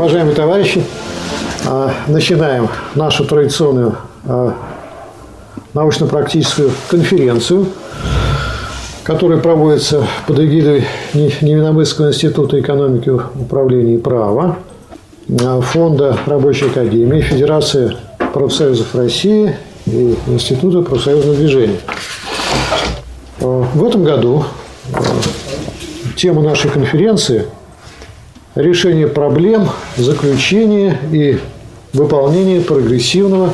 Уважаемые товарищи, а, начинаем нашу традиционную а, научно-практическую конференцию, которая проводится под эгидой Невиномысского института экономики, управления и права, а, Фонда Рабочей Академии, Федерации профсоюзов России и Института профсоюзного движения. В этом году тема нашей конференции – решение проблем, заключение и выполнение прогрессивного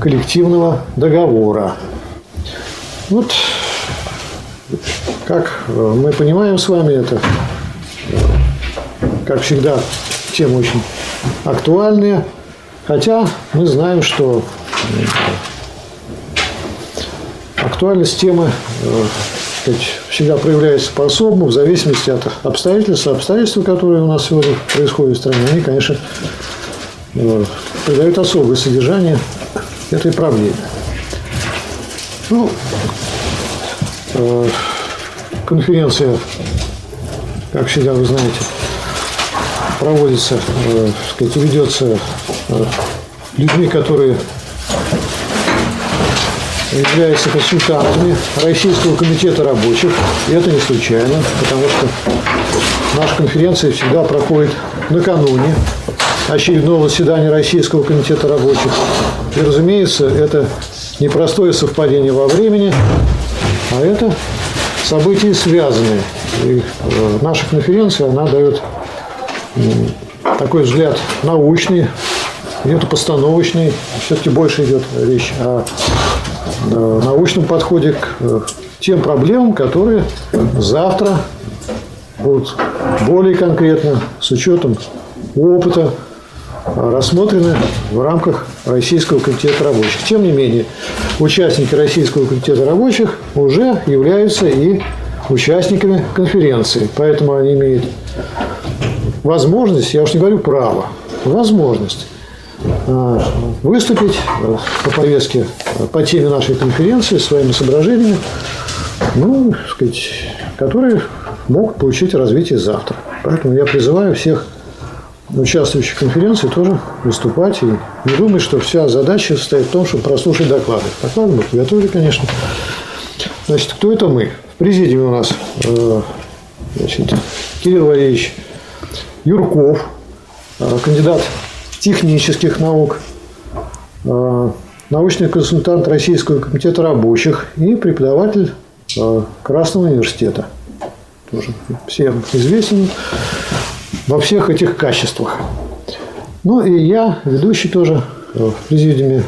коллективного договора. Вот, как мы понимаем с вами, это, как всегда, тема очень актуальная, хотя мы знаем, что актуальность темы э, сказать, всегда проявляется по-особому, в зависимости от обстоятельств. Обстоятельства, которые у нас сегодня происходят в стране, они, конечно, э, придают особое содержание этой проблеме. Ну, э, конференция, как всегда вы знаете, проводится, э, сказать, ведется людьми, которые являются консультантами Российского комитета рабочих. И это не случайно, потому что наша конференция всегда проходит накануне очередного заседания Российского комитета рабочих. И, разумеется, это непростое совпадение во времени, а это события связанные. И э, наша конференция, она дает такой взгляд научный, где-то постановочный, все-таки больше идет речь о научном подходе к э, тем проблемам, которые завтра будут более конкретно, с учетом опыта, рассмотрены в рамках Российского комитета рабочих. Тем не менее, участники Российского комитета рабочих уже являются и участниками конференции. Поэтому они имеют возможность, я уж не говорю право, возможность Э, выступить э, по повестке, э, по теме нашей конференции своими соображениями, ну, сказать, которые могут получить развитие завтра. Поэтому я призываю всех участвующих в конференции тоже выступать и не думать, что вся задача состоит в том, чтобы прослушать доклады. Доклады мы подготовили, конечно. Значит, кто это мы? В президиуме у нас значит, Кирилл Валерьевич Юрков, кандидат технических наук, э, научный консультант Российского комитета рабочих и преподаватель э, Красного университета. Тоже всем известен во всех этих качествах. Ну и я, ведущий тоже э, в президиуме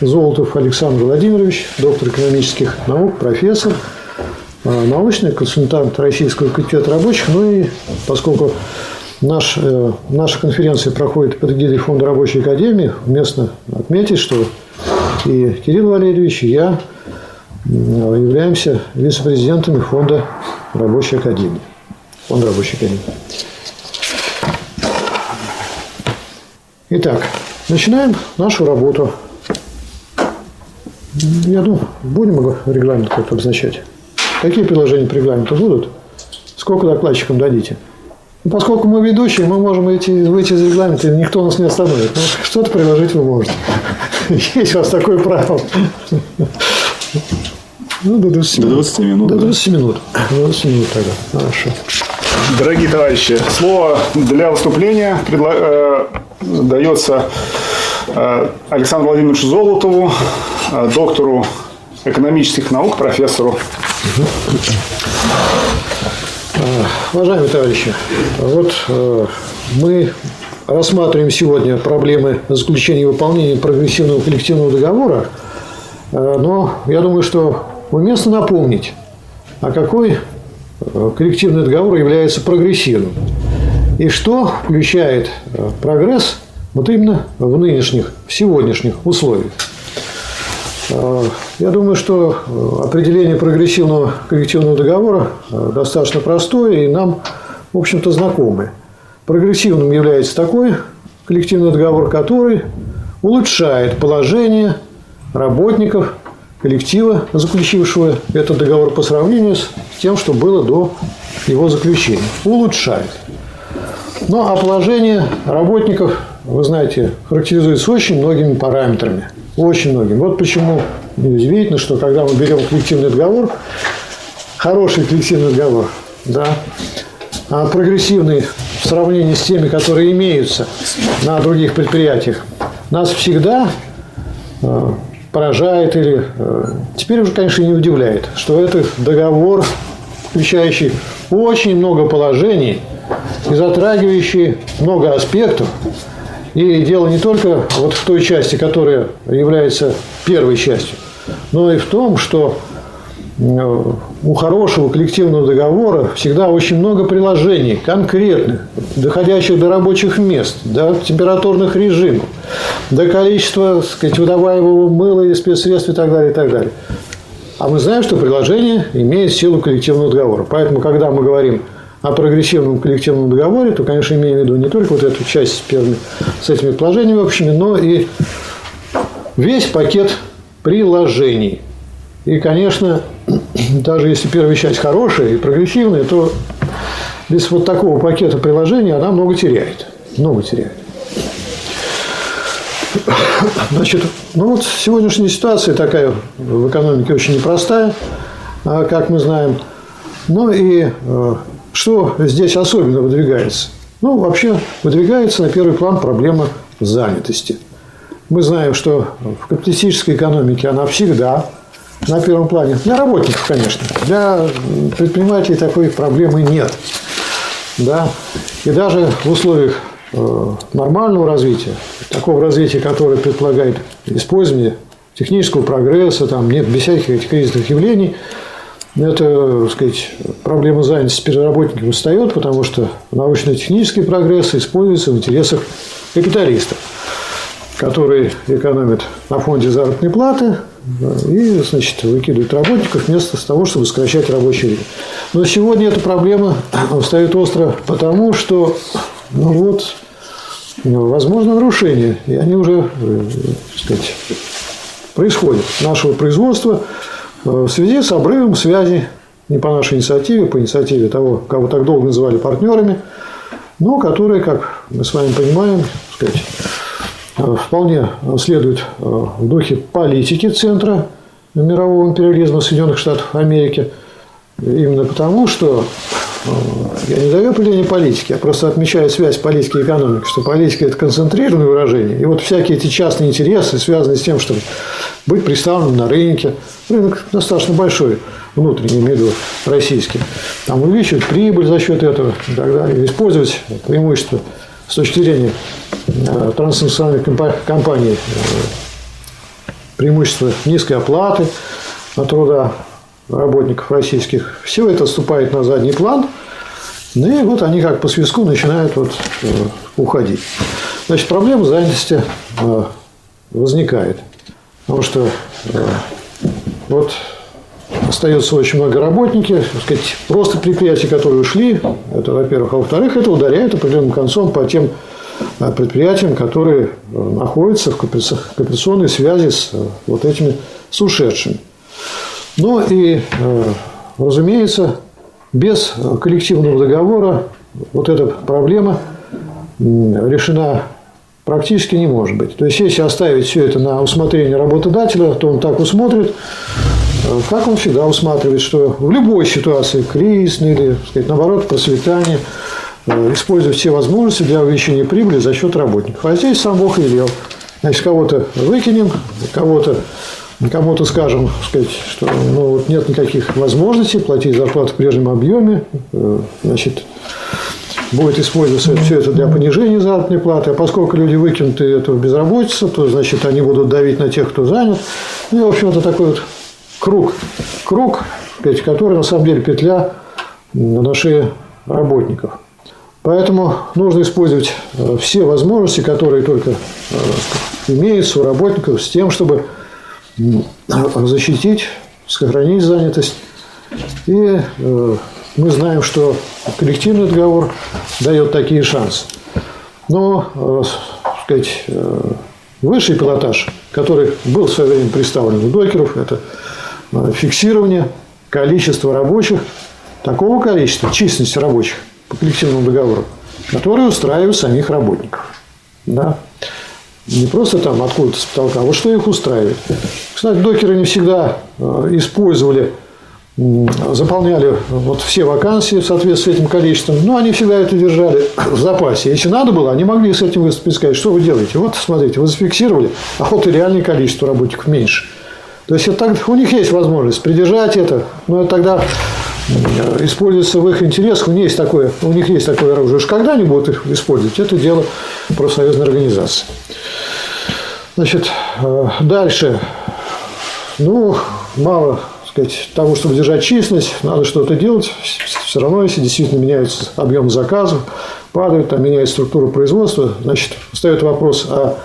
Золотов Александр Владимирович, доктор экономических наук, профессор, научный консультант Российского комитета рабочих. Ну и поскольку Наш, э, наша конференция проходит под эгидой Фонда рабочей академии. Уместно отметить, что и Кирилл Валерьевич, и я являемся вице-президентами Фонда рабочей академии. Фонд рабочей академии. Итак, начинаем нашу работу. Я думаю, будем регламент как-то обозначать. Какие предложения по регламенту будут? Сколько докладчикам дадите? Ну, поскольку мы ведущие, мы можем выйти, выйти из регламента, и никто нас не остановит. Ну, что-то приложить вы можете. Есть у вас такое право. Ну, до 20 минут. До 20 минут. До 20 минут. До 20 минут тогда. Хорошо. Дорогие товарищи, слово для выступления предла... э, дается э, Александру Владимировичу Золотову, э, доктору экономических наук, профессору. Уважаемые товарищи, вот э, мы рассматриваем сегодня проблемы заключения и выполнения прогрессивного коллективного договора, э, но я думаю, что уместно напомнить, а какой э, коллективный договор является прогрессивным и что включает прогресс вот именно в нынешних, в сегодняшних условиях. Э, я думаю, что э, определение прогрессивного коллективного договора э, достаточно простое и нам, в общем-то, знакомое. Прогрессивным является такой коллективный договор, который улучшает положение работников коллектива, заключившего этот договор по сравнению с тем, что было до его заключения. Улучшает. Ну, а положение работников, вы знаете, характеризуется очень многими параметрами. Очень многими. Вот почему неудивительно, что когда мы берем коллективный договор, хороший коллективный договор, да, а прогрессивный сравнении с теми, которые имеются на других предприятиях, нас всегда э, поражает или э, теперь уже, конечно, не удивляет, что это договор, включающий очень много положений и затрагивающий много аспектов. И дело не только вот в той части, которая является первой частью, но и в том, что у хорошего коллективного договора всегда очень много приложений, конкретных, доходящих до рабочих мест, до температурных режимов, до количества так сказать, выдаваемого мыла и спецсредств и так далее, и так далее. А мы знаем, что приложение имеет силу коллективного договора. Поэтому, когда мы говорим о прогрессивном коллективном договоре, то, конечно, имеем в виду не только вот эту часть с, первыми, с этими положениями общими, но и весь пакет приложений. И, конечно, даже если первая часть хорошая и прогрессивная, то без вот такого пакета приложений она много теряет. Много теряет. Значит, ну вот сегодняшняя ситуация такая в экономике очень непростая, а, как мы знаем. Ну и э, что здесь особенно выдвигается? Ну, вообще выдвигается на первый план проблема занятости. Мы знаем, что в капиталистической экономике она всегда на первом плане. Для работников, конечно. Для предпринимателей такой проблемы нет. Да? И даже в условиях э, нормального развития, такого развития, которое предполагает использование технического прогресса, там нет без всяких этих кризисных явлений, это, так сказать, проблема занятости переработников встает, потому что научно-технический прогресс используется в интересах капиталистов, которые экономят на фонде заработной платы, и, значит, выкидывают работников вместо того, чтобы сокращать рабочее время. Но сегодня эта проблема встает остро потому, что, ну вот, возможно нарушение, и они уже, э, так сказать, происходят нашего производства э, в связи с обрывом связи не по нашей инициативе, по инициативе того, кого так долго называли партнерами, но которые, как мы с вами понимаем, так сказать, вполне следует э, в духе политики Центра мирового империализма Соединенных Штатов Америки. Именно потому, что э, я не даю определение политики, я просто отмечаю связь политики и экономики, что политика – это концентрированное выражение. И вот всякие эти частные интересы, связанные с тем, чтобы быть представленным на рынке, рынок достаточно большой, внутренний, имею в виду российский, там увеличивать прибыль за счет этого и так далее, использовать преимущества с точки зрения Э, транснациональных компаний э, преимущество низкой оплаты труда работников российских. Все это отступает на задний план. Ну и вот они как по свиску начинают вот э, уходить. Значит, проблема занятости возникает. Потому что вот остается очень много работников, так сказать, просто предприятия, которые ушли, это, во-первых, а во-вторых, это ударяет определенным концом по тем предприятиям, которые э, находятся в кооперационной связи с э, вот этими с ушедшими. Ну и, э, разумеется, без коллективного договора вот эта проблема решена практически не может быть. То есть, если оставить все это на усмотрение работодателя, то он так усмотрит, как он всегда усматривает, что в любой ситуации, кризисной или, сказать, наоборот, процветания, Э, использовать все возможности для увеличения прибыли за счет работников. А здесь сам Бог велел. Значит, кого-то выкинем, кого-то кому-то скажем, сказать, что ну, вот нет никаких возможностей платить зарплату в прежнем объеме, э, значит, будет использоваться все это для понижения заработной платы, а поскольку люди выкинуты эту безработицу, то, значит, они будут давить на тех, кто занят. Ну, и, в общем-то, такой вот круг, круг, сказать, который, на самом деле, петля на шее работников. Поэтому нужно использовать э, все возможности, которые только э, имеются у работников, с тем, чтобы защитить, сохранить занятость. И э, мы знаем, что коллективный договор дает такие шансы. Но, сказать, высший пилотаж, который был в свое время представлен у докеров, это фиксирование количества рабочих, такого количества, численности рабочих, по коллективному договору, которые устраивают самих работников. Да? Не просто там откуда-то с потолка, а вот что их устраивает. Кстати, докеры не всегда э, использовали, заполняли вот все вакансии в соответствии с этим количеством, но они всегда это держали в запасе. Если надо было, они могли с этим выступить, сказать, что вы делаете. Вот, смотрите, вы зафиксировали, а вот и реальное количество работников меньше. То есть это у них есть возможность придержать это, но это тогда используется в их интересах, у них есть такое, у них есть такое оружие. Уж когда они будут их использовать, это дело профсоюзной организации. Значит, э, дальше. Ну, мало сказать, того, чтобы держать численность, надо что-то делать. Все равно, если действительно меняется объем заказов, падает, там меняется структура производства, значит, встает вопрос о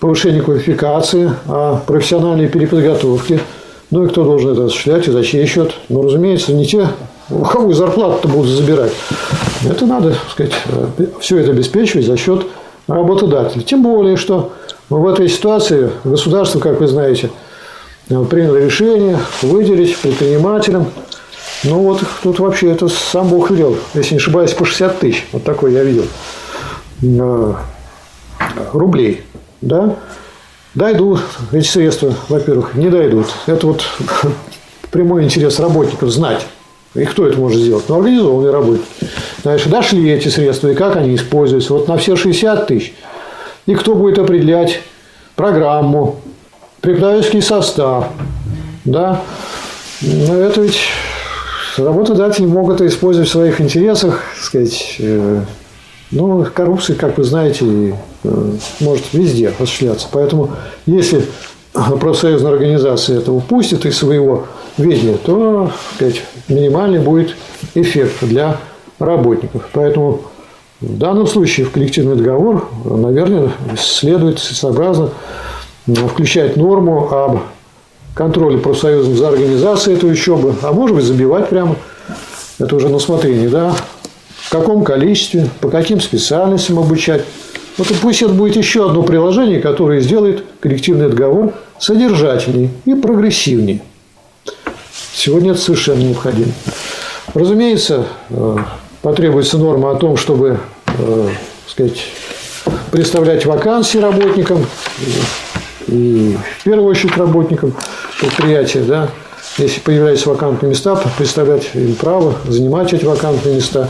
повышении квалификации, о профессиональной переподготовке. Ну и кто должен это осуществлять и за чей счет? Ну, разумеется, не те, у кого зарплату-то будут забирать. Это надо, так сказать, э, все это обеспечивать за счет работодателя. Тем более, что в этой ситуации государство, как вы знаете, приняло решение выделить предпринимателям, ну вот тут вообще это сам Бог велел, если не ошибаюсь, по 60 тысяч, вот такой я видел, э, рублей, да, дойдут эти средства, во-первых, не дойдут. Это вот прямой интерес работников знать, и кто это может сделать? Ну, организованные работники. Дальше дошли эти средства, и как они используются. Вот на все 60 тысяч – и кто будет определять программу, преподавательский состав. Да? Но это ведь работодатели могут использовать в своих интересах, сказать, э, ну, коррупция, как вы знаете, э, может везде осуществляться. Поэтому, если профсоюзная организация это упустит из своего ведения, то сказать, минимальный будет эффект для работников. Поэтому в данном случае в коллективный договор, наверное, следует целесообразно включать норму об контроле профсоюзов за организацией этой учебы, а может быть забивать прямо, это уже на усмотрение, да, в каком количестве, по каким специальностям обучать. Вот пусть это будет еще одно приложение, которое сделает коллективный договор содержательнее и прогрессивнее. Сегодня это совершенно необходимо. Разумеется, э, потребуется норма о том, чтобы э, сказать, представлять вакансии работникам и, в первую очередь работникам предприятия, да, если появляются вакантные места, представлять им право занимать эти вакантные места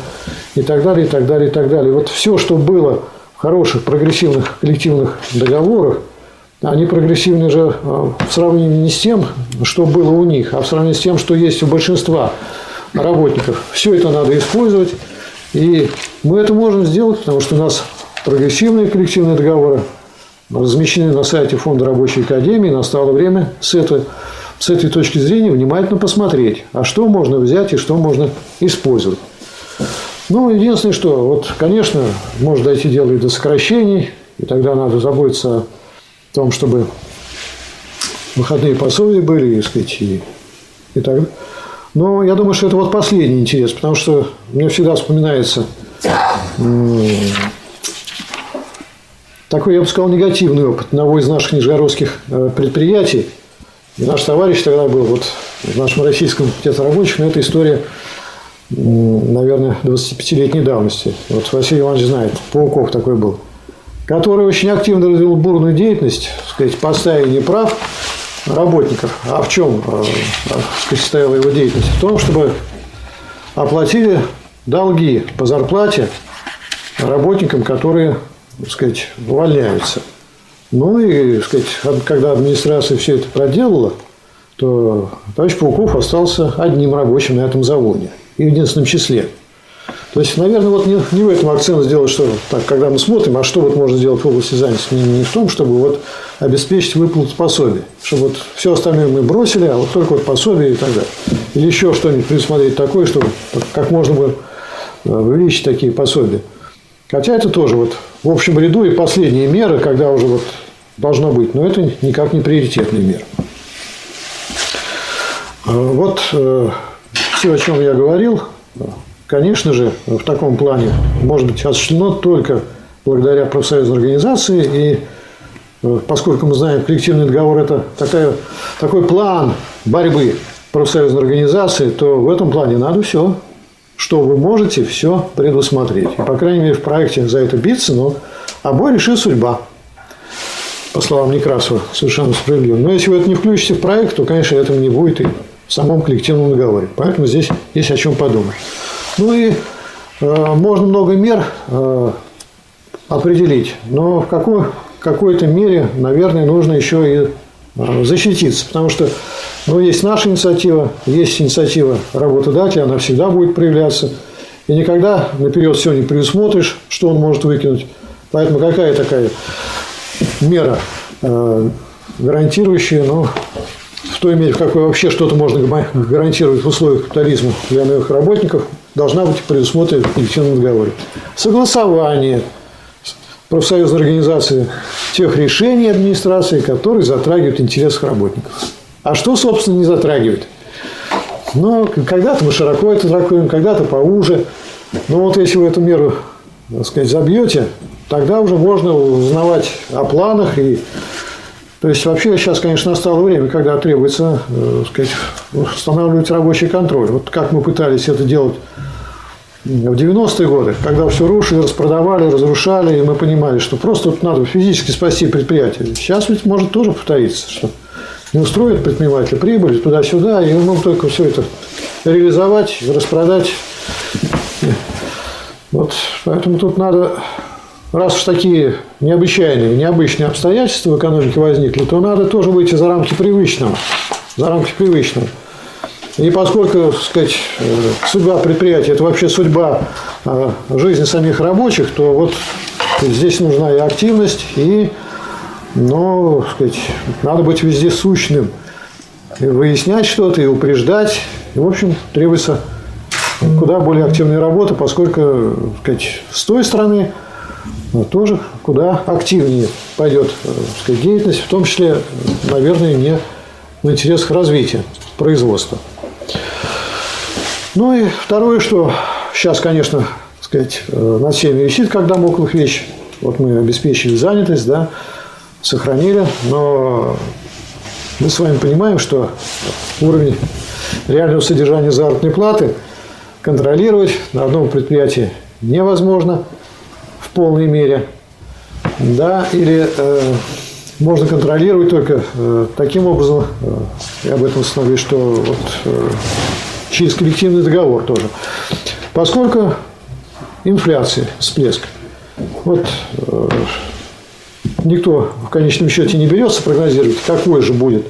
и так далее, и так далее, и так далее. Вот все, что было в хороших прогрессивных коллективных договорах, они прогрессивны же э, в сравнении не с тем, что было у них, а в сравнении с тем, что есть у большинства работников. Все это надо использовать. И мы это можем сделать, потому что у нас прогрессивные коллективные договоры размещены на сайте Фонда рабочей академии. Настало время с этой, с этой точки зрения внимательно посмотреть, а что можно взять и что можно использовать. Ну, единственное, что, вот, конечно, может дойти дело и до сокращений, и тогда надо заботиться о том, чтобы выходные пособия были, и, сказать, и, и так далее. Но я думаю, что это вот последний интерес, потому что мне всегда вспоминается такой, я бы сказал, негативный опыт одного из наших нижегородских э, предприятий. И наш товарищ тогда был вот в нашем российском комитете рабочих, но эта история, наверное, 25-летней давности. Вот Василий Иванович знает, Пауков такой был, который очень активно развил бурную деятельность, сказать, по отстаиванию прав работников. А в чем э, состояла его деятельность? В том, чтобы оплатили долги по зарплате работникам, которые, так сказать, увольняются. Ну и, сказать, когда администрация все это проделала, то товарищ Пауков остался одним рабочим на этом заводе. И в единственном числе. То есть, наверное, вот не, не в этом акцент сделать, что так, когда мы смотрим, а что вот можно сделать в области занятости, не, не в том, чтобы вот обеспечить выплату пособия, чтобы вот все остальное мы бросили, а вот только вот пособие и так далее. Или еще что-нибудь предусмотреть такое, чтобы как можно бы э, увеличить такие пособия. Хотя это тоже вот в общем ряду и последние меры, когда уже вот должно быть, но это никак не приоритетные меры. Э, вот э, все, о чем я говорил, конечно же, в таком плане может быть осуществлено только благодаря профсоюзной организации. И э, поскольку мы знаем, коллективный договор – это такая, такой план борьбы профсоюзной организации, то в этом плане надо все что вы можете все предусмотреть. И, по крайней мере, в проекте за это биться, но обои решит судьба. По словам Некрасова, совершенно справедливо. Но если вы это не включите в проект, то, конечно, этого не будет и в самом коллективном договоре. Поэтому здесь есть о чем подумать. Ну и э, можно много мер э, определить, но в какой, какой-то мере, наверное, нужно еще и э, защититься, потому что ну, есть наша инициатива, есть инициатива работодателя, она всегда будет проявляться. И никогда наперед все не предусмотришь, что он может выкинуть. Поэтому какая такая мера, э, гарантирующая, ну, в той мере, в какой вообще что-то можно гарантировать в условиях капитализма для новых работников, должна быть предусмотрена в коллективном договоре. Согласование профсоюзной организации тех решений администрации, которые затрагивают интересы работников. А что, собственно, не затрагивает? Ну, когда-то мы широко это трактуем, когда-то поуже. Но вот если вы эту меру, так сказать, забьете, тогда уже можно узнавать о планах. И... То есть, вообще сейчас, конечно, настало время, когда требуется, так сказать, устанавливать рабочий контроль. Вот как мы пытались это делать в 90-е годы, когда все рушили, распродавали, разрушали, и мы понимали, что просто вот надо физически спасти предприятие. Сейчас ведь может тоже повториться, что не устроит предпринимателя прибыль туда-сюда, и ему только все это реализовать, распродать. Вот поэтому тут надо, раз уж такие необычайные, необычные обстоятельства в экономике возникли, то надо тоже выйти за рамки привычного. За рамки привычного. И поскольку, так сказать, э, судьба предприятия – это вообще судьба э, жизни самих рабочих, то вот здесь нужна и активность, и но, так сказать, надо быть везде сущным, и выяснять что-то, и упреждать. И, в общем, требуется куда более активная работа, поскольку, так сказать, с той стороны ну, тоже куда активнее пойдет так сказать, деятельность, в том числе, наверное, не в интересах развития производства. Ну и второе, что сейчас, конечно, сказать, над всеми висит, когда моклых вещь. Вот мы обеспечили занятость, да, сохранили, но мы с вами понимаем, что уровень реального содержания заработной платы контролировать на одном предприятии невозможно в полной мере. Да, или э, можно контролировать только э, таким образом, э, я об этом установлю, что вот, э, через коллективный договор тоже. Поскольку инфляция, всплеск. Вот э, никто в конечном счете не берется прогнозировать, какой же будет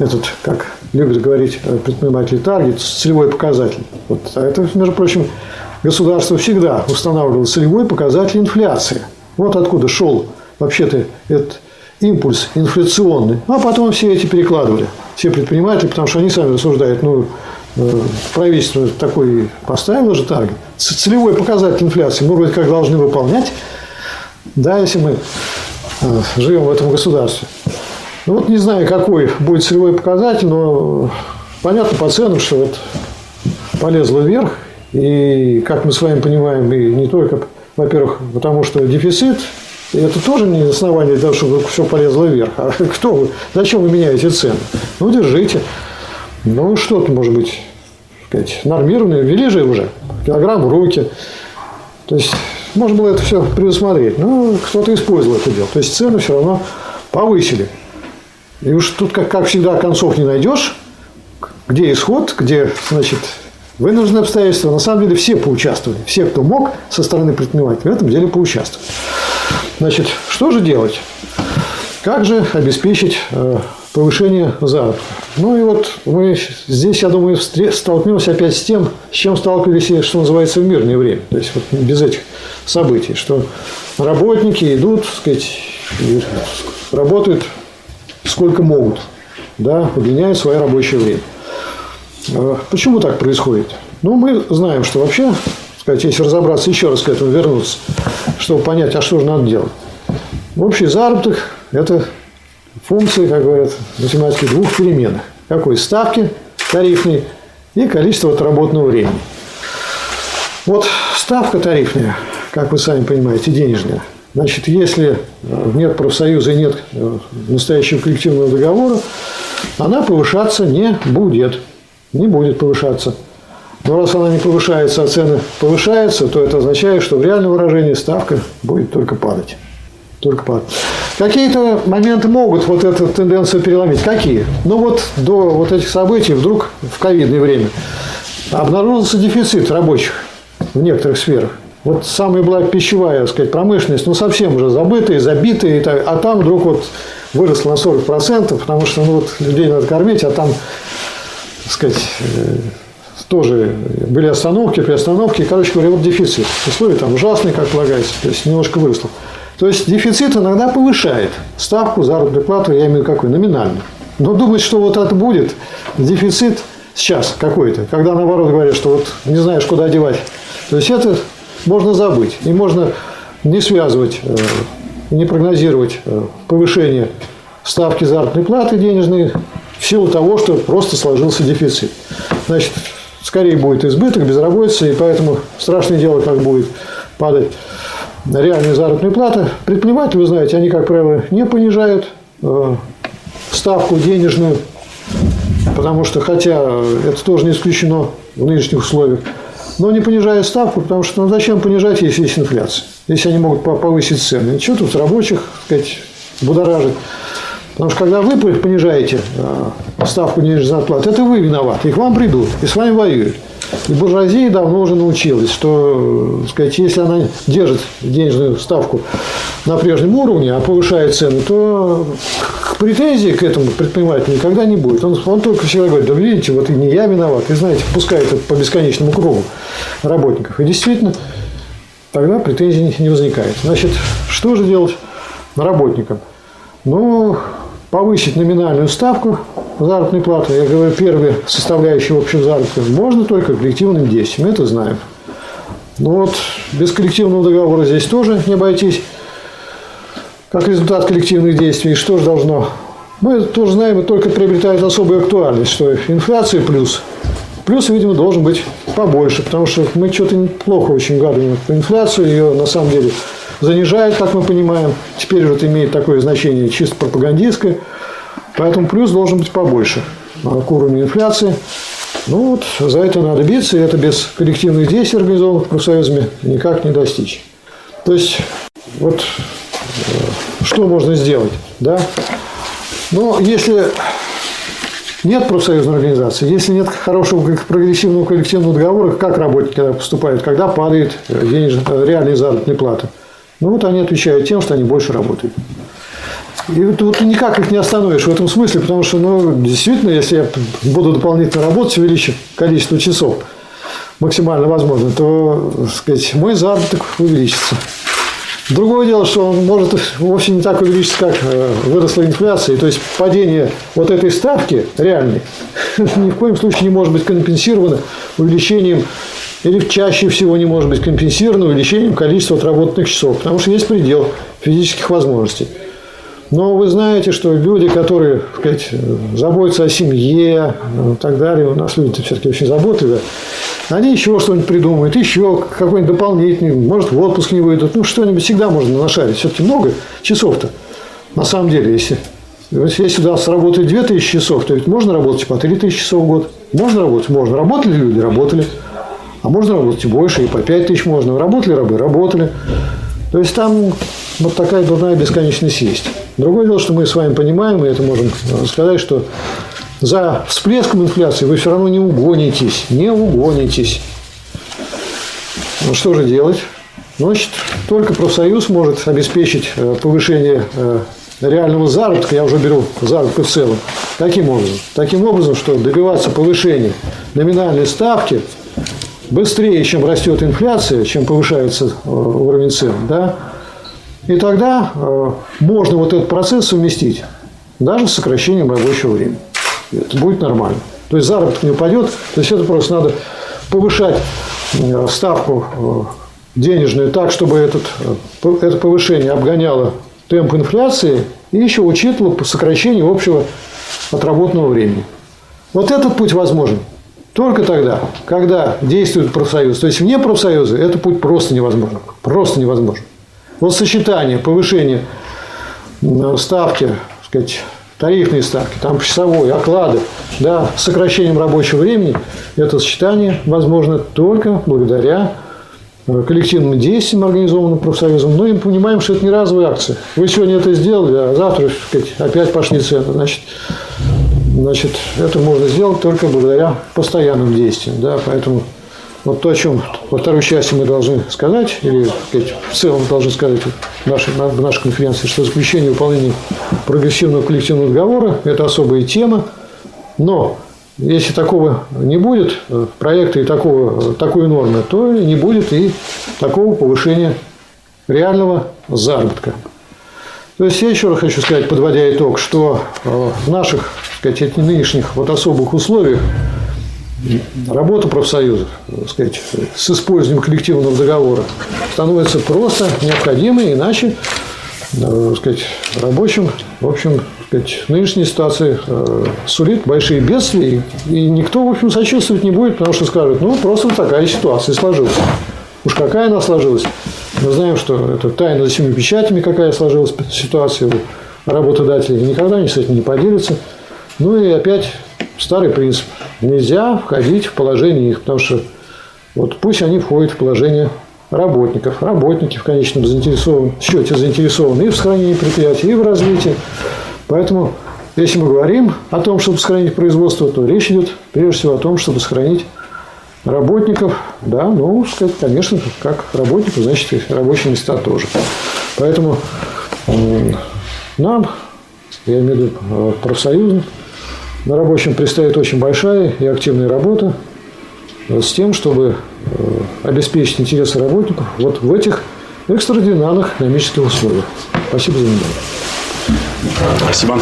этот, как любят говорить предприниматели, таргет, целевой показатель. Вот. А это, между прочим, государство всегда устанавливало целевой показатель инфляции. Вот откуда шел вообще-то этот импульс инфляционный. А потом все эти перекладывали, все предприниматели, потому что они сами рассуждают, ну, э, правительство такой поставило же таргет. Целевой показатель инфляции мы вроде как должны выполнять. Да, если мы Э, живем в этом государстве. Ну, вот не знаю, какой будет целевой показатель, но понятно по ценам, что вот полезло вверх. И, как мы с вами понимаем, и не только, во-первых, потому что дефицит, и это тоже не основание для того, чтобы все полезло вверх. А кто вы? Зачем вы меняете цены? Ну, держите. Ну, что-то, может быть, сказать, нормированное. Ввели же уже. Килограмм в руки. То есть, можно было это все предусмотреть. Но кто-то использовал это дело. То есть цены все равно повысили. И уж тут, как, как всегда, концов не найдешь. Где исход, где, значит, вынужденные обстоятельства. На самом деле все поучаствовали. Все, кто мог со стороны предпринимателей, в этом деле поучаствовали. Значит, что же делать? Как же обеспечить э, повышение заработка? Ну и вот мы здесь, я думаю, столкнемся опять с тем, с чем сталкивались, что называется, в мирное время. То есть вот без этих событий, что работники идут, так сказать, работают сколько могут, да, удлиняют свое рабочее время. А почему так происходит? Ну, мы знаем, что вообще, сказать, если разобраться, еще раз к этому вернуться, чтобы понять, а что же надо делать. Общий заработок – это функции, как говорят математики, двух переменных. Какой? Ставки тарифной и количество отработанного времени. Вот ставка тарифная – как вы сами понимаете, денежная. Значит, если э, нет профсоюза и нет э, настоящего коллективного договора, она повышаться не будет. Не будет повышаться. Но раз она не повышается, а цены повышаются, то это означает, что в реальном выражении ставка будет только падать. Только падать. Какие-то моменты могут вот эту тенденцию переломить. Какие? Ну вот до вот этих событий вдруг в ковидное время обнаружился дефицит рабочих в некоторых сферах. Вот самая была пищевая, так сказать, промышленность, ну совсем уже забытая, забитая, а там вдруг вот выросла на 40%, потому что ну, вот людей надо кормить, а там, так сказать, э, тоже были остановки, приостановки. Короче говоря, вот дефицит. Условия там ужасные, как полагается, то есть немножко выросло. То есть дефицит иногда повышает ставку заработной платы, я имею в виду какой, номинальную. Но думать, что вот это будет дефицит сейчас какой-то, когда наоборот говорят, что вот не знаешь, куда одевать. То есть это можно забыть. И можно не связывать, э, не прогнозировать э, повышение ставки заработной платы денежной в силу того, что просто сложился дефицит. Значит, скорее будет избыток, безработица, и поэтому страшное дело, как будет падать реальная заработная плата. Предприниматели, вы знаете, они, как правило, не понижают э, ставку денежную, потому что, хотя это тоже не исключено в нынешних условиях, но не понижая ставку, потому что ну, зачем понижать, если есть инфляция, если они могут повысить цены. Ничего тут рабочих, так сказать, будоражить. Потому что когда вы понижаете э, ставку денежной зарплаты, это вы виноваты. И к вам придут, и с вами воюют. И буржуазия давно уже научилась, что сказать, если она держит денежную ставку на прежнем уровне, а повышает цены, то претензий к этому предпринимателю никогда не будет. Он, он только всегда говорит, да видите, вот и не я виноват. И знаете, пускает это по бесконечному кругу работников. И действительно, тогда претензий не возникает. Значит, что же делать работникам? Ну, повысить номинальную ставку заработной платы, я говорю, первые составляющие общего заработка, можно только коллективным действием, это знаем. Но вот без коллективного договора здесь тоже не обойтись. Как результат коллективных действий, что же должно? Мы тоже знаем, это только приобретает особую актуальность, что инфляция плюс. Плюс, видимо, должен быть побольше, потому что мы что-то плохо очень гадаем инфляцию, ее на самом деле занижает, как мы понимаем. Теперь это имеет такое значение чисто пропагандистское. Поэтому плюс должен быть побольше к уровню инфляции. Ну вот, за это надо биться, и это без коллективных действий, организованных профсоюзами, никак не достичь. То есть, вот что можно сделать, да? Но если нет профсоюзной организации, если нет хорошего прогрессивного коллективного договора, как работники поступают, когда падает денежная, э, реальная заработная плата – ну вот они отвечают тем, что они больше работают. И вот, вот никак их не остановишь в этом смысле, потому что, ну, действительно, если я буду дополнительно работать, увеличив количество часов максимально возможно, то, так сказать, мой заработок увеличится. Другое дело, что он может вовсе не так увеличиться, как э, выросла инфляция. То есть падение вот этой ставки реальной ни в коем случае не может быть компенсировано увеличением или чаще всего не может быть компенсировано увеличением количества отработанных часов, потому что есть предел физических возможностей. Но вы знаете, что люди, которые сказать, заботятся о семье и так далее, у нас люди все-таки очень заботливые, они еще что-нибудь придумают, еще какой-нибудь дополнительный, может, в отпуск не выйдут, ну, что-нибудь всегда можно нашарить. Все-таки много часов-то, на самом деле, если если у нас работает 2000 часов, то ведь можно работать по 3000 часов в год. Можно работать? Можно. Работали люди? Работали. А можно работать и больше, и по 5 тысяч можно. Работали рабы? Работали. То есть там вот такая дурная бесконечность есть. Другое дело, что мы с вами понимаем, и это можем сказать, что за всплеском инфляции вы все равно не угонитесь. Не угонитесь. Ну что же делать? Значит, только профсоюз может обеспечить э, повышение э, реального заработка, я уже беру заработка в целом. Каким образом? Таким образом, что добиваться повышения номинальной ставки быстрее, чем растет инфляция, чем повышается э, уровень цен, да, и тогда можно вот этот процесс совместить даже с сокращением рабочего времени. Это будет нормально. То есть заработок не упадет. То есть это просто надо повышать э, ставку денежную так, чтобы этот, это повышение обгоняло темп инфляции и еще учитывало сокращение общего отработанного времени. Вот этот путь возможен. Только тогда, когда действует профсоюз. То есть вне профсоюза это путь просто невозможен. Просто невозможен. Вот сочетание повышения ставки сказать, тарифные ставки, там часовой, оклады, да, с сокращением рабочего времени, это сочетание возможно только благодаря э, коллективным действиям, организованным профсоюзом. Ну и мы понимаем, что это не разовая акция. Вы сегодня это сделали, а завтра сказать, опять пошли цены. Значит, значит, это можно сделать только благодаря постоянным действиям. Да, поэтому вот то, о чем во второй части мы должны сказать, или сказать, в целом должны сказать в нашей, в нашей конференции, что заключение выполнения прогрессивного коллективного договора – это особая тема, но если такого не будет, э, проекта и такого, такой нормы, то не будет и такого повышения реального заработка. То есть я еще раз хочу сказать, подводя итог, что э, в наших сказать, нынешних вот особых условиях работа профсоюзов сказать, с использованием коллективного договора становится просто необходимой, иначе э, сказать, рабочим, в общем, сказать, нынешняя ситуация э, сулит большие бедствия, и никто, в общем, сочувствовать не будет, потому что скажут, ну, просто такая ситуация сложилась. Уж какая она сложилась. Мы знаем, что это тайна за семью печатями, какая сложилась ситуация у работодателей. Никогда они с этим не поделятся. Ну и опять старый принцип. Нельзя входить в положение их, потому что вот пусть они входят в положение работников. Работники в конечном заинтересован, счете заинтересованы и в сохранении предприятия, и в развитии. Поэтому, если мы говорим о том, чтобы сохранить производство, то речь идет прежде всего о том, чтобы сохранить работников, да, ну, сказать, конечно, как работников, значит, и рабочие места тоже. Поэтому нам, я имею в виду э, профсоюзным, на рабочем предстоит очень большая и активная работа с тем, чтобы э, обеспечить интересы работников вот в этих экстраординарных экономических условиях. Спасибо за внимание. Спасибо.